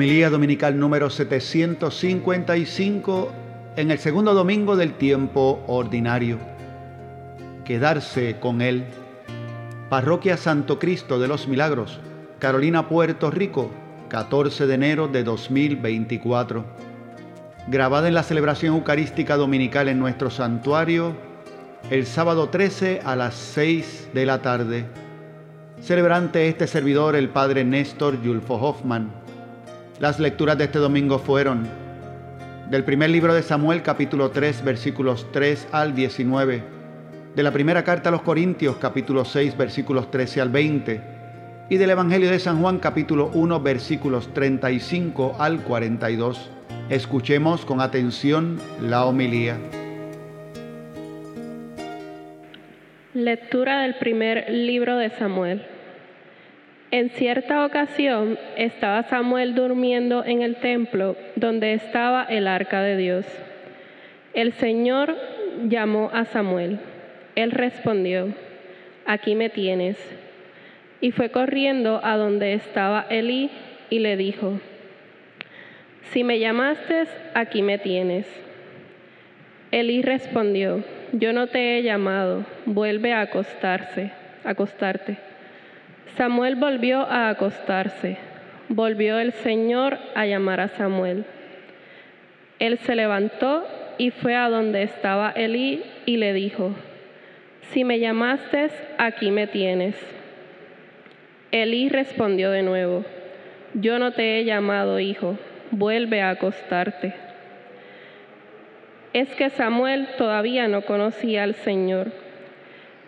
Homilía Dominical número 755 en el segundo domingo del tiempo ordinario. Quedarse con Él. Parroquia Santo Cristo de los Milagros, Carolina, Puerto Rico, 14 de enero de 2024. Grabada en la celebración eucarística dominical en nuestro santuario, el sábado 13 a las 6 de la tarde. Celebrante este servidor, el Padre Néstor Yulfo Hoffman. Las lecturas de este domingo fueron del primer libro de Samuel capítulo 3 versículos 3 al 19, de la primera carta a los Corintios capítulo 6 versículos 13 al 20 y del Evangelio de San Juan capítulo 1 versículos 35 al 42. Escuchemos con atención la homilía. Lectura del primer libro de Samuel. En cierta ocasión estaba Samuel durmiendo en el templo donde estaba el arca de Dios. El Señor llamó a Samuel. Él respondió, aquí me tienes. Y fue corriendo a donde estaba Elí y le dijo, si me llamaste, aquí me tienes. Elí respondió, yo no te he llamado, vuelve a acostarse, acostarte. Samuel volvió a acostarse. Volvió el Señor a llamar a Samuel. Él se levantó y fue a donde estaba Elí y le dijo, si me llamaste, aquí me tienes. Elí respondió de nuevo, yo no te he llamado hijo, vuelve a acostarte. Es que Samuel todavía no conocía al Señor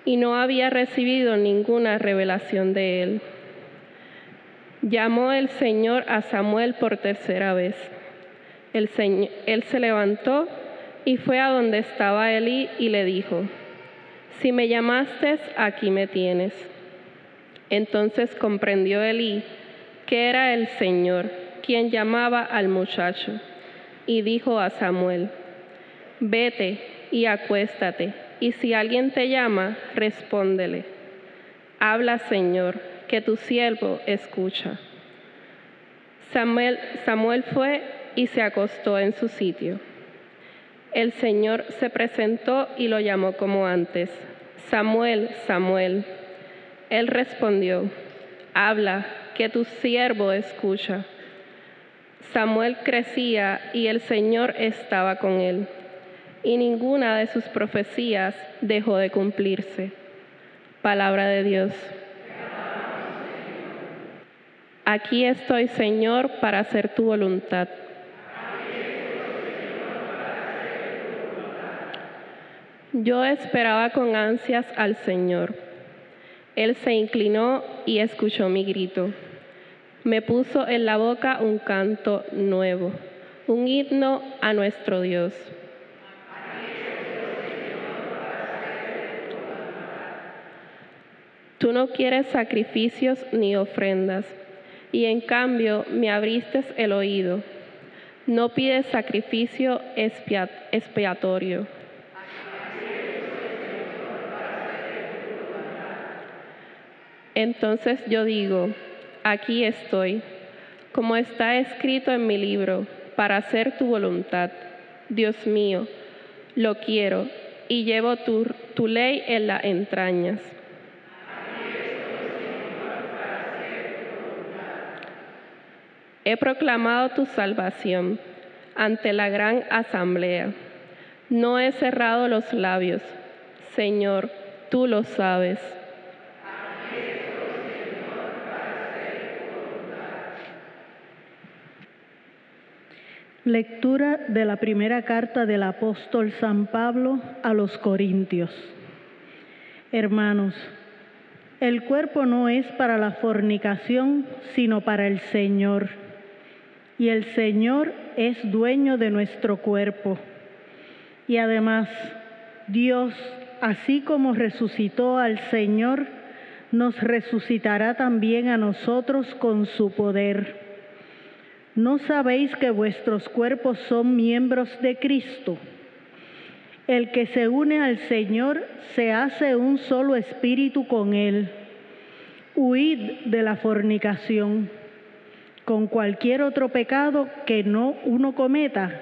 y no había recibido ninguna revelación de él. Llamó el Señor a Samuel por tercera vez. El él se levantó y fue a donde estaba Elí y le dijo, si me llamaste, aquí me tienes. Entonces comprendió Elí que era el Señor quien llamaba al muchacho y dijo a Samuel, vete y acuéstate y si alguien te llama, respóndele. Habla, Señor, que tu siervo escucha. Samuel, Samuel fue y se acostó en su sitio. El Señor se presentó y lo llamó como antes. Samuel, Samuel. Él respondió, habla, que tu siervo escucha. Samuel crecía y el Señor estaba con él y ninguna de sus profecías dejó de cumplirse. Palabra de Dios. Aquí estoy, Señor, para hacer tu voluntad. Yo esperaba con ansias al Señor. Él se inclinó y escuchó mi grito. Me puso en la boca un canto nuevo, un himno a nuestro Dios. Tú no quieres sacrificios ni ofrendas, y en cambio me abriste el oído. No pides sacrificio expiatorio. Entonces yo digo, aquí estoy, como está escrito en mi libro, para hacer tu voluntad. Dios mío, lo quiero y llevo tu, tu ley en las entrañas. He proclamado tu salvación ante la gran asamblea. No he cerrado los labios. Señor, tú lo sabes. Lectura de la primera carta del apóstol San Pablo a los Corintios. Hermanos, el cuerpo no es para la fornicación, sino para el Señor y el Señor es dueño de nuestro cuerpo. Y además, Dios, así como resucitó al Señor, nos resucitará también a nosotros con su poder. ¿No sabéis que vuestros cuerpos son miembros de Cristo? El que se une al Señor se hace un solo espíritu con Él. Huid de la fornicación. Con cualquier otro pecado que no uno cometa,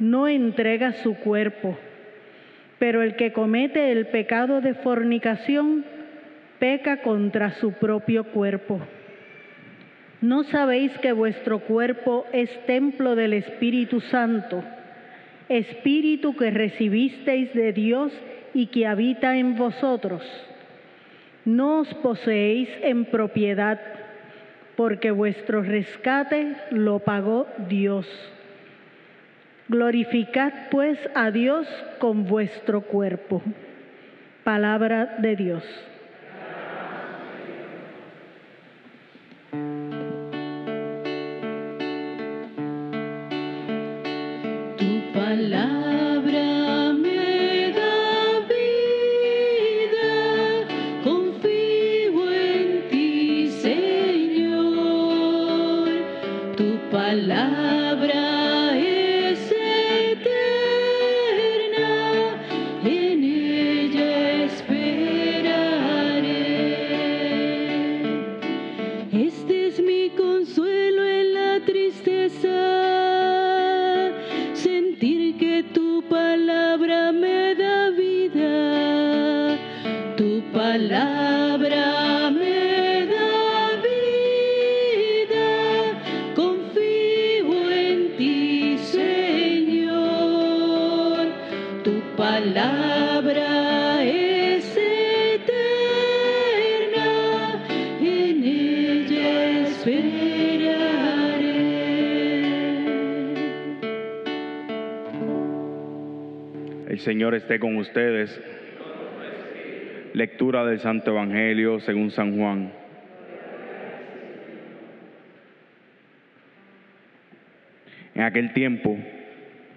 no entrega su cuerpo. Pero el que comete el pecado de fornicación peca contra su propio cuerpo. ¿No sabéis que vuestro cuerpo es templo del Espíritu Santo, Espíritu que recibisteis de Dios y que habita en vosotros? No os poseéis en propiedad porque vuestro rescate lo pagó Dios. Glorificad pues a Dios con vuestro cuerpo. Palabra de Dios. Palabra en. El Señor esté con ustedes. Lectura del Santo Evangelio según San Juan. En aquel tiempo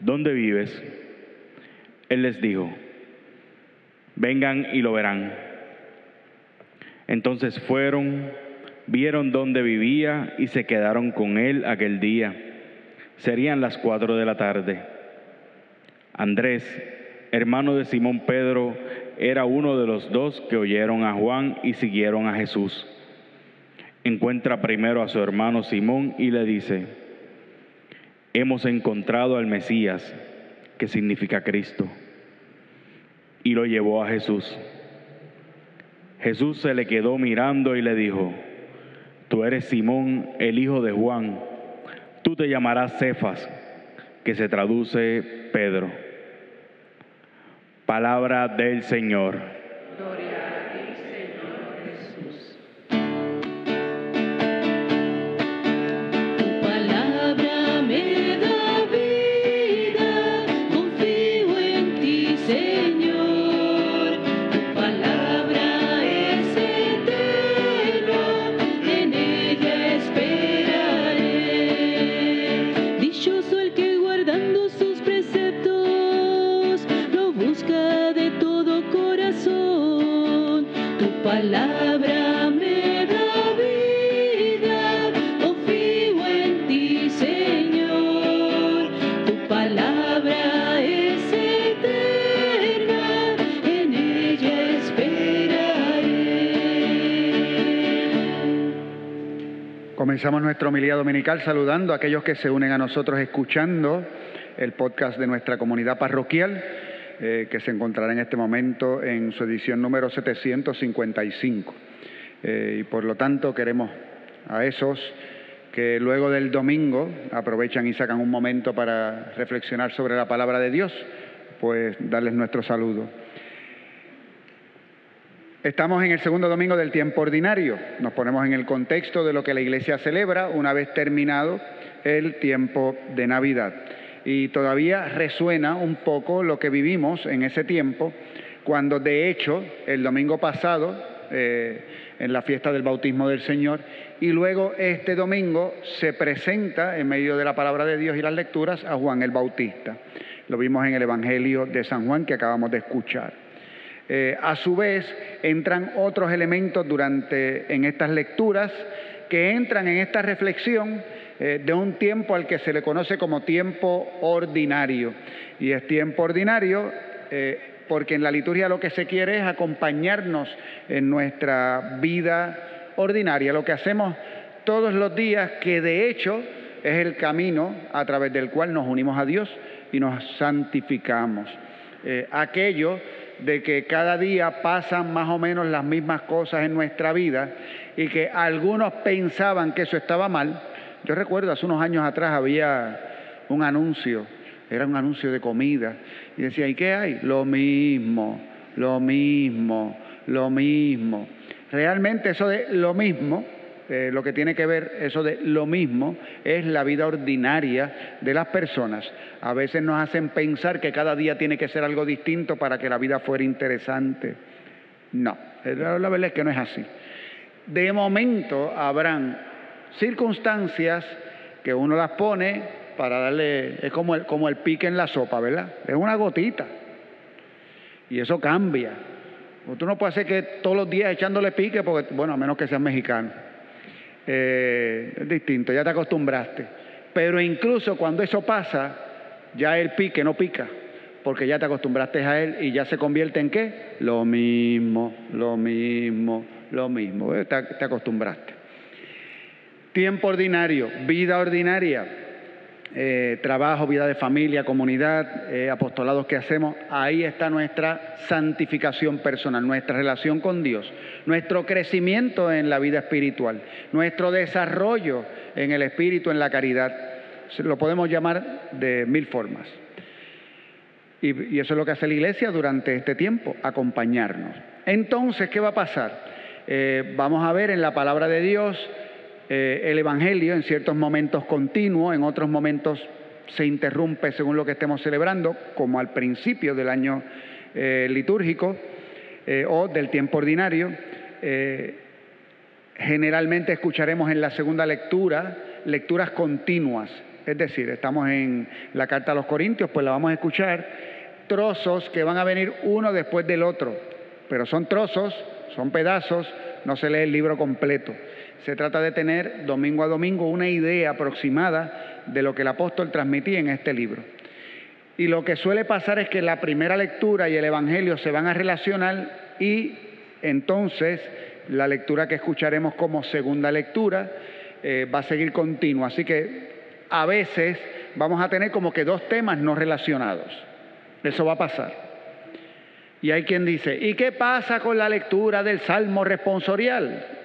¿dónde vives? Él les dijo, vengan y lo verán. Entonces fueron, vieron dónde vivía y se quedaron con él aquel día. Serían las cuatro de la tarde. Andrés, hermano de Simón Pedro, era uno de los dos que oyeron a Juan y siguieron a Jesús. Encuentra primero a su hermano Simón y le dice, hemos encontrado al Mesías, que significa Cristo. Y lo llevó a Jesús. Jesús se le quedó mirando y le dijo, tú eres Simón, el hijo de Juan, tú te llamarás Cefas, que se traduce Pedro. Palabra del Señor. Nuestra homilía dominical saludando a aquellos que se unen a nosotros escuchando el podcast de nuestra comunidad parroquial, eh, que se encontrará en este momento en su edición número 755. Eh, y por lo tanto queremos a esos que luego del domingo aprovechan y sacan un momento para reflexionar sobre la palabra de Dios, pues darles nuestro saludo. Estamos en el segundo domingo del tiempo ordinario. Nos ponemos en el contexto de lo que la Iglesia celebra una vez terminado el tiempo de Navidad. Y todavía resuena un poco lo que vivimos en ese tiempo, cuando de hecho el domingo pasado eh, en la fiesta del bautismo del Señor. Y luego este domingo se presenta en medio de la palabra de Dios y las lecturas a Juan el Bautista. Lo vimos en el Evangelio de San Juan que acabamos de escuchar. Eh, a su vez, entran otros elementos durante, en estas lecturas que entran en esta reflexión eh, de un tiempo al que se le conoce como tiempo ordinario. Y es tiempo ordinario eh, porque en la liturgia lo que se quiere es acompañarnos en nuestra vida ordinaria, lo que hacemos todos los días, que de hecho es el camino a través del cual nos unimos a Dios y nos santificamos. Aquello de que cada día pasan más o menos las mismas cosas en nuestra vida y que algunos pensaban que eso estaba mal. Yo recuerdo hace unos años atrás había un anuncio, era un anuncio de comida, y decía, ¿y qué hay? Lo mismo, lo mismo, lo mismo. Realmente eso de lo mismo eh, lo que tiene que ver eso de lo mismo es la vida ordinaria de las personas. A veces nos hacen pensar que cada día tiene que ser algo distinto para que la vida fuera interesante. No, la, verdad es que no es así. De momento habrán circunstancias que uno las pone para darle, es como el, como el pique en la sopa, ¿verdad? Es una gotita. Y eso cambia. Tú no puedes hacer que todos los días echándole pique, porque, bueno, a menos que seas mexicano. Eh, es distinto, ya te acostumbraste. Pero incluso cuando eso pasa, ya el pique no pica, porque ya te acostumbraste a él y ya se convierte en qué? Lo mismo, lo mismo, lo mismo. Eh, te, te acostumbraste. Tiempo ordinario, vida ordinaria eh, trabajo, vida de familia, comunidad, eh, apostolados que hacemos, ahí está nuestra santificación personal, nuestra relación con Dios, nuestro crecimiento en la vida espiritual, nuestro desarrollo en el espíritu, en la caridad. Lo podemos llamar de mil formas. Y, eso es lo que hace la iglesia durante este tiempo, acompañarnos. Entonces, ¿qué va a pasar? Eh, vamos a ver en la palabra de Dios eh, el Evangelio en ciertos momentos continuo, en otros momentos se interrumpe según lo que estemos celebrando, como al principio del año eh, litúrgico eh, o del tiempo ordinario. generalmente escucharemos en la segunda lectura lecturas continuas, es decir, estamos en la carta a los Corintios, pues la vamos a escuchar, trozos que van a venir uno después del otro, pero son trozos, son pedazos, no se lee el libro completo. Se trata de tener domingo a domingo una idea aproximada de lo que el apóstol transmitía en este libro. Y lo que suele pasar es que la primera lectura y el Evangelio se van a relacionar y entonces la lectura que escucharemos como segunda lectura eh, va a seguir continua. Así que a veces vamos a tener como que dos temas no relacionados. Eso va a pasar. Y hay quien dice, ¿y qué pasa con la lectura del Salmo responsorial?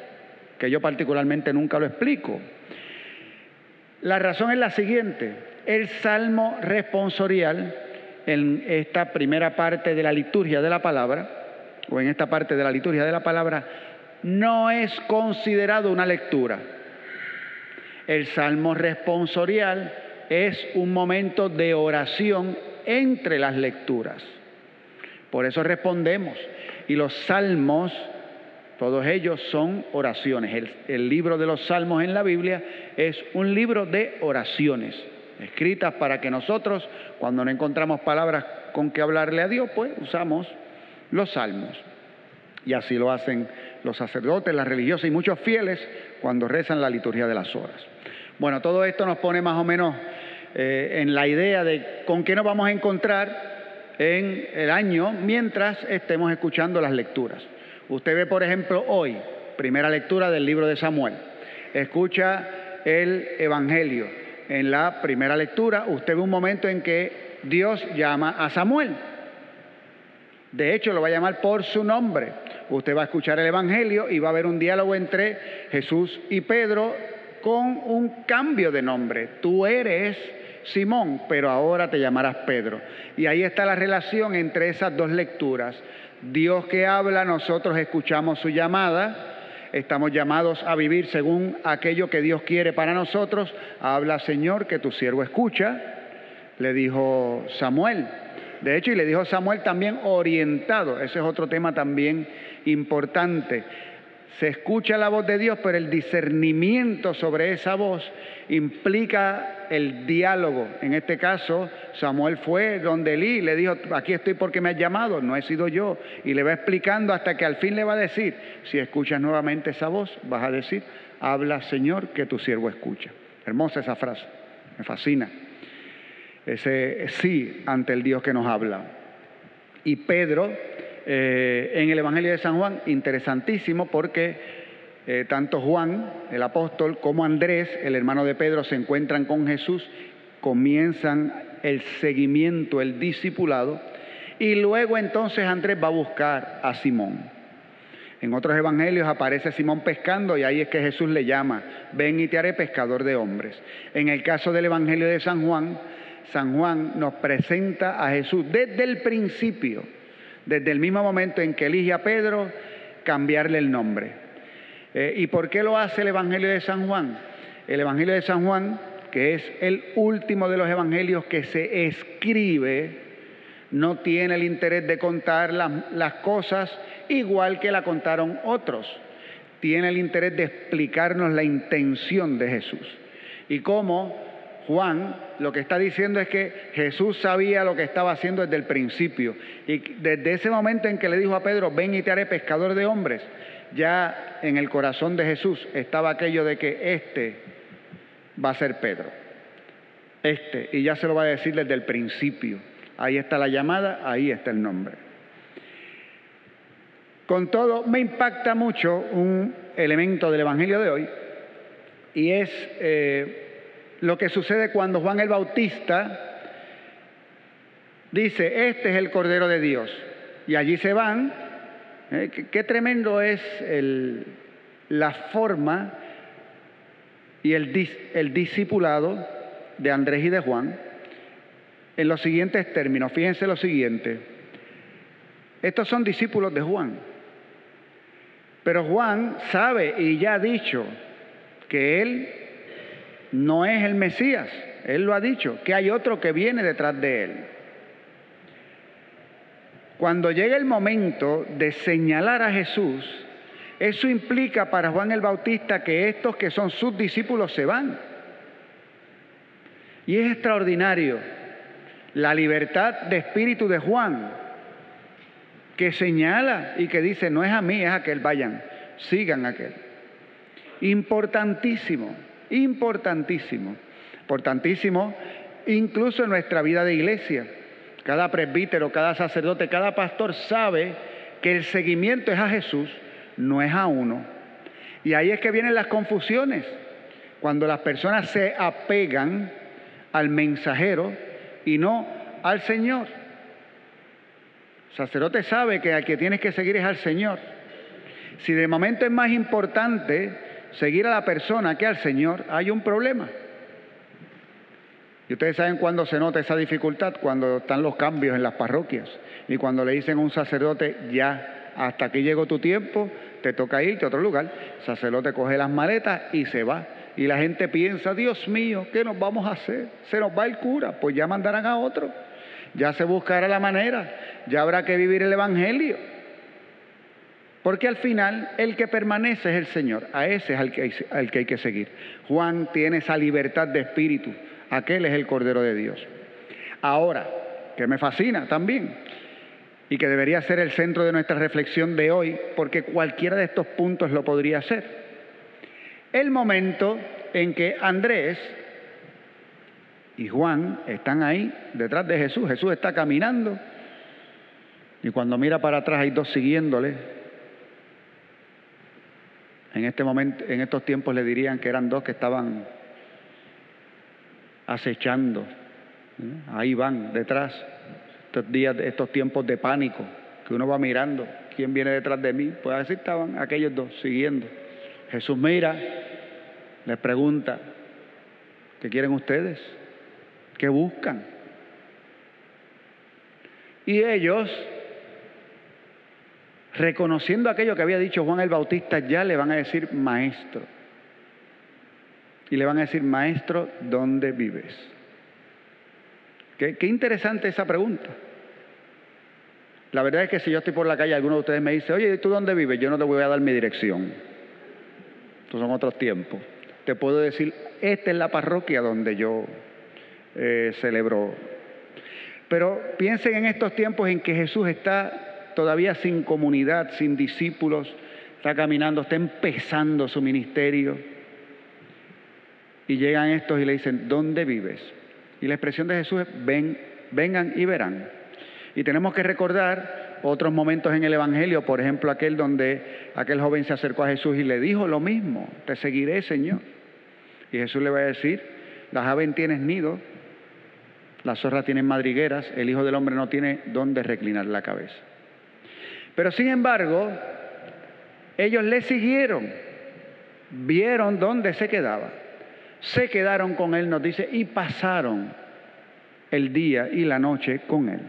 Que yo particularmente nunca lo explico. La razón es la siguiente, el salmo responsorial en esta primera parte de la liturgia de la palabra, o en esta parte de la liturgia de la palabra, no es considerado una lectura. El salmo responsorial es un momento de oración entre las lecturas. Por eso respondemos. Y los salmos todos ellos son oraciones. El, libro de los salmos en la Biblia es un libro de oraciones, escritas para que nosotros, cuando no encontramos palabras con que hablarle a Dios, pues usamos los salmos. Y así lo hacen los sacerdotes, las religiosas y muchos fieles cuando rezan la liturgia de las horas. Bueno, todo esto nos pone más o menos eh, en la idea de con qué nos vamos a encontrar en el año mientras estemos escuchando las lecturas. Usted ve, por ejemplo, hoy, primera lectura del libro de Samuel. Escucha el Evangelio. En la primera lectura, usted ve un momento en que Dios llama a Samuel. De hecho, lo va a llamar por su nombre. Usted va a escuchar el Evangelio y va a haber un diálogo entre Jesús y Pedro con un cambio de nombre. Tú eres Simón, pero ahora te llamarás Pedro. Y ahí está la relación entre esas dos lecturas. Dios que habla, nosotros escuchamos su llamada, estamos llamados a vivir según aquello que Dios quiere para nosotros. Habla Señor, que tu siervo escucha, le dijo Samuel. De hecho, y le dijo Samuel también orientado. Ese es otro tema también importante. Se escucha la voz de Dios, pero el discernimiento sobre esa voz implica el diálogo. En este caso, Samuel fue donde Elí le dijo, aquí estoy porque me has llamado, no he sido yo. Y le va explicando hasta que al fin le va a decir, si escuchas nuevamente esa voz, vas a decir, habla Señor, que tu siervo escucha. Hermosa esa frase, me fascina. Ese sí ante el Dios que nos habla. Y Pedro eh, en el Evangelio de San Juan, interesantísimo porque eh, tanto Juan, el apóstol, como Andrés, el hermano de Pedro, se encuentran con Jesús, comienzan el seguimiento, el discipulado, y luego entonces Andrés va a buscar a Simón. En otros evangelios aparece Simón pescando y ahí es que Jesús le llama, ven y te haré pescador de hombres. En el caso del Evangelio de San Juan, San Juan nos presenta a Jesús desde el principio desde el mismo momento en que elige a Pedro, cambiarle el nombre. Eh, ¿Y por qué lo hace el Evangelio de San Juan? El Evangelio de San Juan, que es el último de los evangelios que se escribe, no tiene el interés de contar las, las cosas igual que la contaron otros. Tiene el interés de explicarnos la intención de Jesús y cómo Juan lo que está diciendo es que Jesús sabía lo que estaba haciendo desde el principio. Y desde ese momento en que le dijo a Pedro, ven y te haré pescador de hombres, ya en el corazón de Jesús estaba aquello de que este va a ser Pedro. Este, y ya se lo va a decir desde el principio. Ahí está la llamada, ahí está el nombre. Con todo, me impacta mucho un elemento del Evangelio de hoy, y es eh, lo que sucede cuando Juan el Bautista dice, este es el Cordero de Dios. Y allí se van. ¿eh? Qué, tremendo es la forma y el, el discipulado de Andrés y de Juan en los siguientes términos. Fíjense lo siguiente. Estos son discípulos de Juan. Pero Juan sabe y ya ha dicho que él no es el Mesías. Él lo ha dicho, que hay otro que viene detrás de él. Cuando llega el momento de señalar a Jesús, eso implica para Juan el Bautista que estos que son sus discípulos se van. Y es extraordinario la libertad de espíritu de Juan, que señala y que dice, no es a mí, es a aquel, vayan, sigan a aquel. Importantísimo importantísimo, importantísimo incluso en nuestra vida de iglesia. Cada presbítero, cada sacerdote, cada pastor sabe que el seguimiento es a Jesús, no es a uno. Y ahí es que vienen las confusiones, cuando las personas se apegan al mensajero y no al Señor. El sacerdote sabe que al que tienes que seguir es al Señor. Si de momento es más importante seguir a la persona que al Señor, hay un problema. Y ustedes saben cuándo se nota esa dificultad, cuando están los cambios en las parroquias y cuando le dicen a un sacerdote, ya, hasta aquí llegó tu tiempo, te toca irte a otro lugar. Sacerdote coge las maletas y se va. Y la gente piensa, Dios mío, ¿qué nos vamos a hacer? Se nos va el cura, pues ya mandarán a otro. Ya se buscará la manera, ya habrá que vivir el Evangelio. Porque al final el que permanece es el Señor, a ese es al que, hay, que que seguir. Juan tiene esa libertad de espíritu, aquel es el Cordero de Dios. Ahora, que me fascina también, y que debería ser el centro de nuestra reflexión de hoy, porque cualquiera de estos puntos lo podría ser. El momento en que Andrés y Juan están ahí detrás de Jesús, Jesús está caminando, y cuando mira para atrás hay dos siguiéndole, en, este momento, en estos tiempos le dirían que eran dos que estaban acechando. Ahí van detrás. Estos días, estos tiempos de pánico, que uno va mirando quién viene detrás de mí. Pues así estaban aquellos dos siguiendo. Jesús mira, les pregunta, ¿qué quieren ustedes? ¿Qué buscan? Y ellos reconociendo aquello que había dicho Juan el Bautista, ya le van a decir maestro. Y le van a decir, maestro, ¿dónde vives? Qué, interesante esa pregunta. La verdad es que si yo estoy por la calle, alguno de ustedes me dice, oye, ¿tú dónde vives? Yo no te voy a dar mi dirección. Estos son otros tiempos. Te puedo decir, esta es la parroquia donde yo eh, celebro. Pero piensen en estos tiempos en que Jesús está todavía sin comunidad, sin discípulos, está caminando, está empezando su ministerio. Y llegan estos y le dicen, ¿dónde vives? Y la expresión de Jesús es, ven, vengan y verán. Y tenemos que recordar otros momentos en el Evangelio, por ejemplo aquel donde aquel joven se acercó a Jesús y le dijo lo mismo, te seguiré Señor. Y Jesús le va a decir, las aves tienen nido, las zorras tienen madrigueras, el Hijo del Hombre no tiene dónde reclinar la cabeza. Pero sin embargo, ellos le siguieron, vieron dónde se quedaba, se quedaron con él, nos dice, y pasaron el día y la noche con él.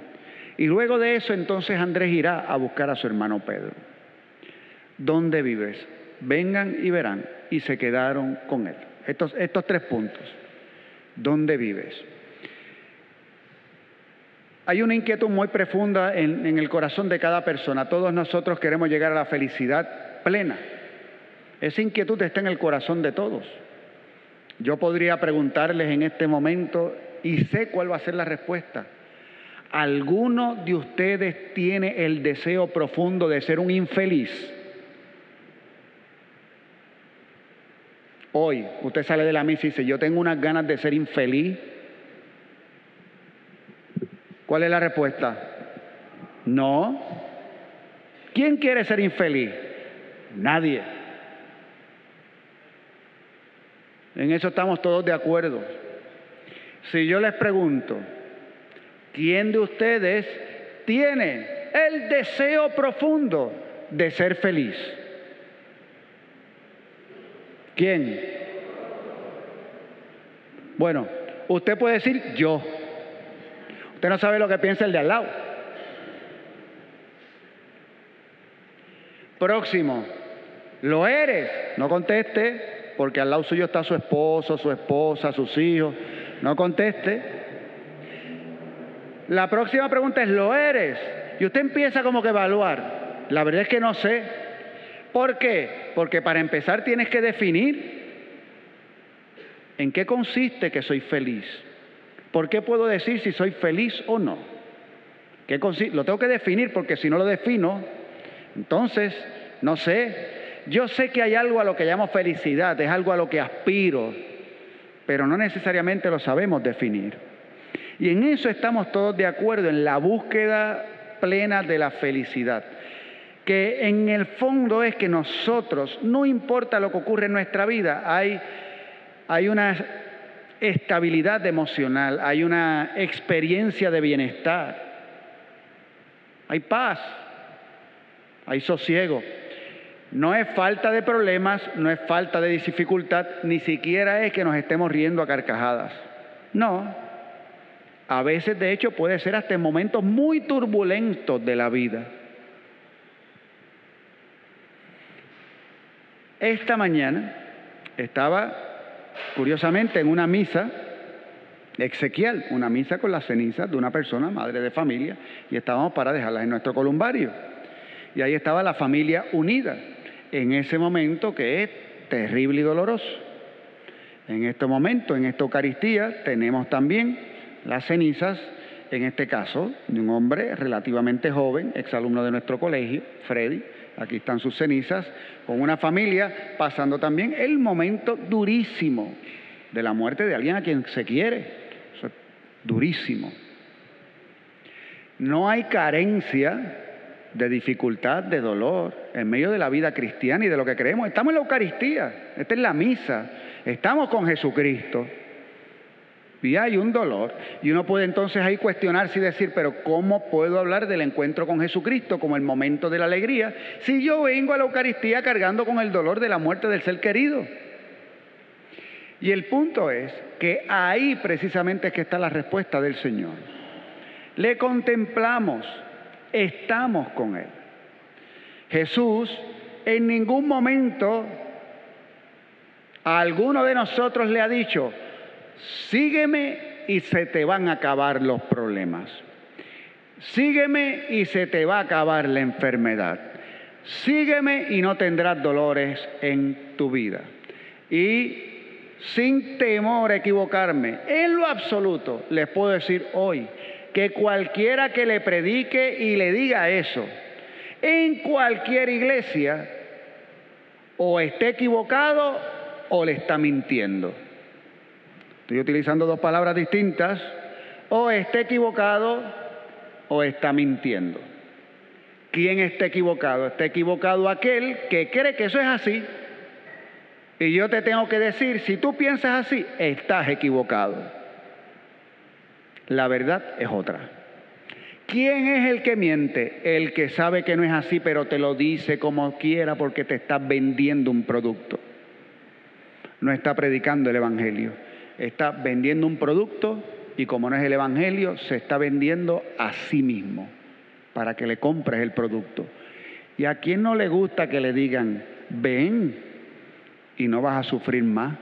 Y luego de eso entonces Andrés irá a buscar a su hermano Pedro. ¿Dónde vives? Vengan y verán. Y se quedaron con él. Estos, estos tres puntos. ¿Dónde vives? Hay una inquietud muy profunda en, el corazón de cada persona. Todos nosotros queremos llegar a la felicidad plena. Esa inquietud está en el corazón de todos. Yo podría preguntarles en este momento, y sé cuál va a ser la respuesta. ¿Alguno de ustedes tiene el deseo profundo de ser un infeliz? Hoy usted sale de la misa y dice, yo tengo unas ganas de ser infeliz. ¿Cuál es la respuesta? No. ¿Quién quiere ser infeliz? Nadie. En eso estamos todos de acuerdo. Si yo les pregunto, ¿quién de ustedes tiene el deseo profundo de ser feliz? ¿Quién? Bueno, usted puede decir yo. Usted no sabe lo que piensa el de al lado. Próximo. ¿Lo eres? No conteste, porque al lado suyo está su esposo, su esposa, sus hijos. No conteste. La próxima pregunta es, ¿lo eres? Y usted empieza como que a evaluar. La verdad es que no sé. ¿Por qué? Porque para empezar tienes que definir en qué consiste que soy feliz. ¿Por qué puedo decir si soy feliz o no? ¿Qué lo tengo que definir porque si no lo defino, entonces, no sé. Yo sé que hay algo a lo que llamo felicidad, es algo a lo que aspiro, pero no necesariamente lo sabemos definir. Y en eso estamos todos de acuerdo, en la búsqueda plena de la felicidad. Que en el fondo es que nosotros, no importa lo que ocurre en nuestra vida, hay, hay una estabilidad emocional, hay una experiencia de bienestar, hay paz, hay sosiego. No es falta de problemas, no es falta de dificultad, ni siquiera es que nos estemos riendo a carcajadas. No. A veces, de hecho, puede ser hasta en momentos muy turbulentos de la vida. Esta mañana estaba, curiosamente, en una misa exequial, una misa con las cenizas de una persona, madre de familia, y estábamos para dejarlas en nuestro columbario. Y ahí estaba la familia unida en ese momento que es terrible y doloroso. En este momento, en esta Eucaristía, tenemos también las cenizas, en este caso, de un hombre relativamente joven, exalumno de nuestro colegio, Freddy. Aquí están sus cenizas, con una familia pasando también el momento durísimo de la muerte de alguien a quien se quiere. Eso es durísimo. No hay carencia de dificultad, de dolor, en medio de la vida cristiana y de lo que creemos. Estamos en la Eucaristía, esta es la misa, estamos con Jesucristo. Y hay un dolor. Y uno puede entonces ahí cuestionarse y decir, pero ¿cómo puedo hablar del encuentro con Jesucristo como el momento de la alegría si yo vengo a la Eucaristía cargando con el dolor de la muerte del ser querido? Y el punto es que ahí precisamente es que está la respuesta del Señor. Le contemplamos, estamos con Él. Jesús en ningún momento a alguno de nosotros le ha dicho, sígueme y se te van a acabar los problemas. Sígueme y se te va a acabar la enfermedad. Sígueme y no tendrás dolores en tu vida. Y sin temor a equivocarme, en lo absoluto, les puedo decir hoy que cualquiera que le predique y le diga eso, en cualquier iglesia, o esté equivocado o le está mintiendo. Estoy utilizando dos palabras distintas, o esté equivocado o está mintiendo. ¿Quién está equivocado? Está equivocado aquel que cree que eso es así. Y yo te tengo que decir, si tú piensas así, estás equivocado. La verdad es otra. ¿Quién es el que miente? El que sabe que no es así, pero te lo dice como quiera porque te está vendiendo un producto. No está predicando el Evangelio. Está vendiendo un producto y como no es el Evangelio, se está vendiendo a sí mismo para que le compres el producto. ¿Y a quién no le gusta que le digan, ven y no vas a sufrir más?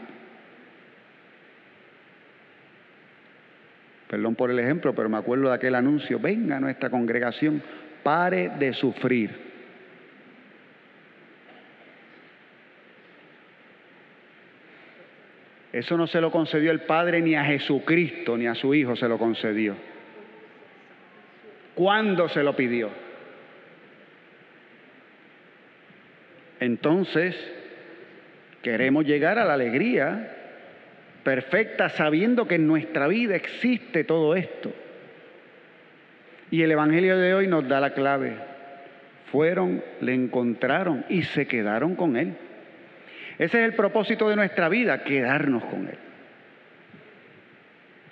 Perdón por el ejemplo, pero me acuerdo de aquel anuncio, venga a nuestra congregación, pare de sufrir. Eso no se lo concedió el Padre ni a Jesucristo ni a su Hijo se lo concedió. ¿Cuándo se lo pidió? Entonces, queremos llegar a la alegría perfecta sabiendo que en nuestra vida existe todo esto. Y el Evangelio de hoy nos da la clave. Fueron, le encontraron y se quedaron con Él. Ese es el propósito de nuestra vida, quedarnos con Él.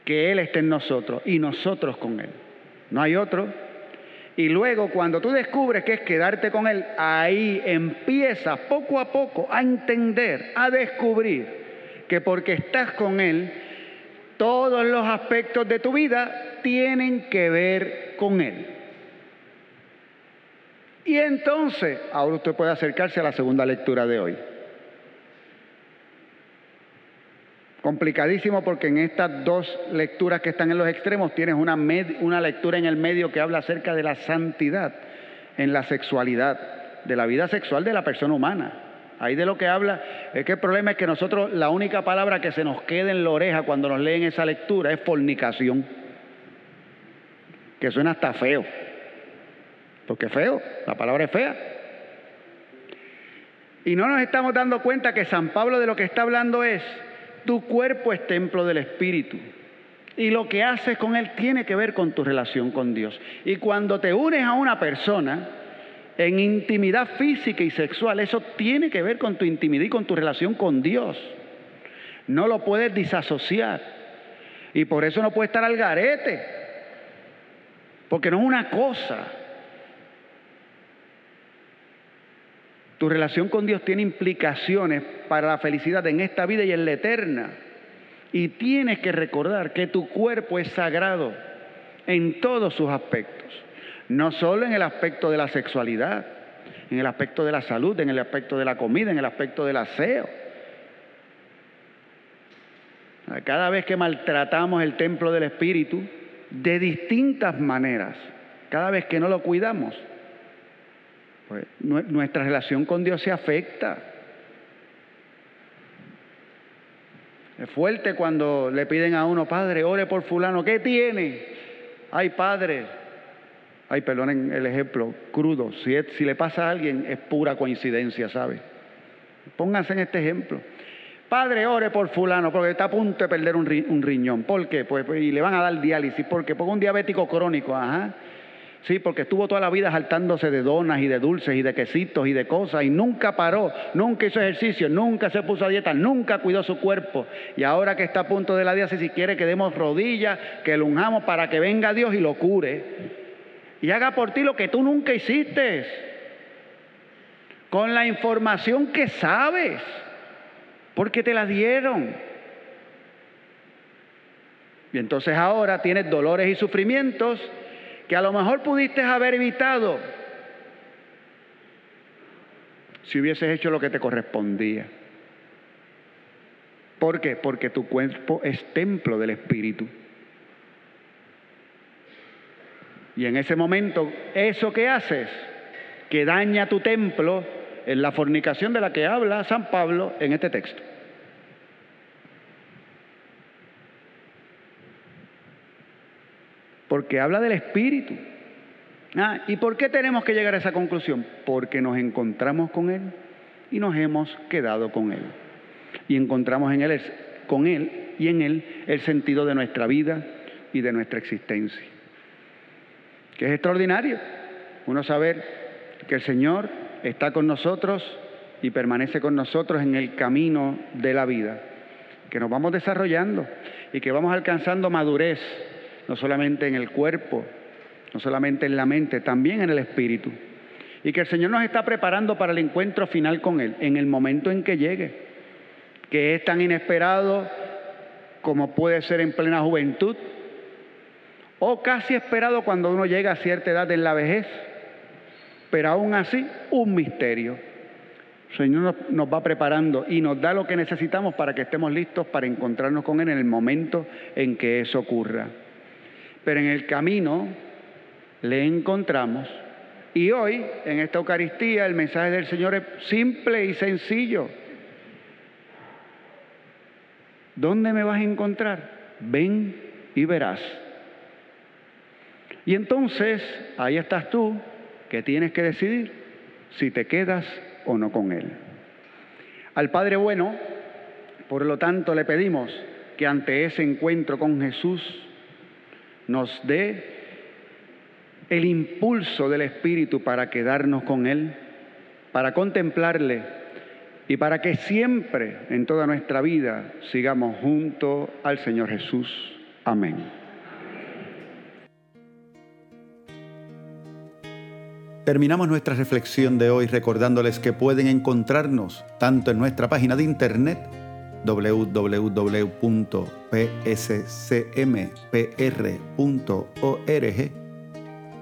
Que Él esté en nosotros y nosotros con Él. No hay otro. Y luego cuando tú descubres que es quedarte con Él, ahí empiezas poco a poco a entender, a descubrir que porque estás con Él, todos los aspectos de tu vida tienen que ver con Él. Y entonces, ahora usted puede acercarse a la segunda lectura de hoy. Complicadísimo porque en estas dos lecturas que están en los extremos tienes una, una lectura en el medio que habla acerca de la santidad en la sexualidad, de la vida sexual de la persona humana. Ahí de lo que habla es que el problema es que nosotros la única palabra que se nos queda en la oreja cuando nos leen esa lectura es fornicación. Que suena hasta feo. Porque feo, la palabra es fea. Y no nos estamos dando cuenta que San Pablo de lo que está hablando es, tu cuerpo es templo del Espíritu. Y lo que haces con él tiene que ver con tu relación con Dios. Y cuando te unes a una persona, en intimidad física y sexual. Eso tiene que ver con tu intimidad y con tu relación con Dios. No lo puedes disasociar. Y por eso no puede estar al garete. Porque no es una cosa. Tu relación con Dios tiene implicaciones para la felicidad en esta vida y en la eterna. Y tienes que recordar que tu cuerpo es sagrado en todos sus aspectos. No solo en el aspecto de la sexualidad, en el aspecto de la salud, en el aspecto de la comida, en el aspecto del aseo. Cada vez que maltratamos el templo del Espíritu, de distintas maneras, cada vez que no lo cuidamos, pues nuestra relación con Dios se afecta. Es fuerte cuando le piden a uno, Padre, ore por fulano, ¿qué tiene? Ay, Padre, Ay, perdonen el ejemplo crudo. Si, si le pasa a alguien, es pura coincidencia, ¿sabe? Pónganse en este ejemplo. Padre, ore por fulano, porque está a punto de perder un, riñón. ¿Por qué? Pues, pues, y le van a dar diálisis. ¿Por qué? Porque un diabético crónico, ajá. Sí, porque estuvo toda la vida saltándose de donas y de dulces y de quesitos y de cosas y nunca paró, nunca hizo ejercicio, nunca se puso a dieta, nunca cuidó su cuerpo. Y ahora que está a punto de la diálisis, si quiere que demos rodillas, que lo unjamos para que venga Dios y lo cure y haga por ti lo que tú nunca hiciste, con la información que sabes, porque te la dieron. Y entonces ahora tienes dolores y sufrimientos que a lo mejor pudiste haber evitado si hubieses hecho lo que te correspondía. ¿Por qué? Porque tu cuerpo es templo del Espíritu. Y en ese momento, eso que haces, que daña tu templo, es la fornicación de la que habla San Pablo en este texto. Porque habla del espíritu. Ah, ¿Y por qué tenemos que llegar a esa conclusión? Porque nos encontramos con Él y nos hemos quedado con Él. Y encontramos en él, con Él y en Él el sentido de nuestra vida y de nuestra existencia. Que es extraordinario uno saber que el Señor está con nosotros y permanece con nosotros en el camino de la vida, que nos vamos desarrollando y que vamos alcanzando madurez, no solamente en el cuerpo, no solamente en la mente, también en el espíritu. Y que el Señor nos está preparando para el encuentro final con Él, en el momento en que llegue, que es tan inesperado como puede ser en plena juventud, o casi esperado cuando uno llega a cierta edad en la vejez, pero aún así un misterio. El Señor nos, va preparando y nos da lo que necesitamos para que estemos listos para encontrarnos con Él en el momento en que eso ocurra. Pero en el camino le encontramos. Y hoy, en esta Eucaristía, el mensaje del Señor es simple y sencillo. ¿Dónde me vas a encontrar? Ven y verás. Y entonces, ahí estás tú, que tienes que decidir si te quedas o no con Él. Al Padre Bueno, por lo tanto, le pedimos que ante ese encuentro con Jesús nos dé el impulso del Espíritu para quedarnos con Él, para contemplarle y para que siempre en toda nuestra vida sigamos junto al Señor Jesús. Amén. Terminamos nuestra reflexión de hoy recordándoles que pueden encontrarnos tanto en nuestra página de internet www.pscmpr.org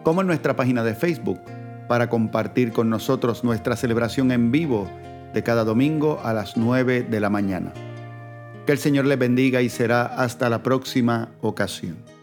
como en nuestra página de Facebook para compartir con nosotros nuestra celebración en vivo de cada domingo a las 9 de la mañana. Que el Señor les bendiga y será hasta la próxima ocasión.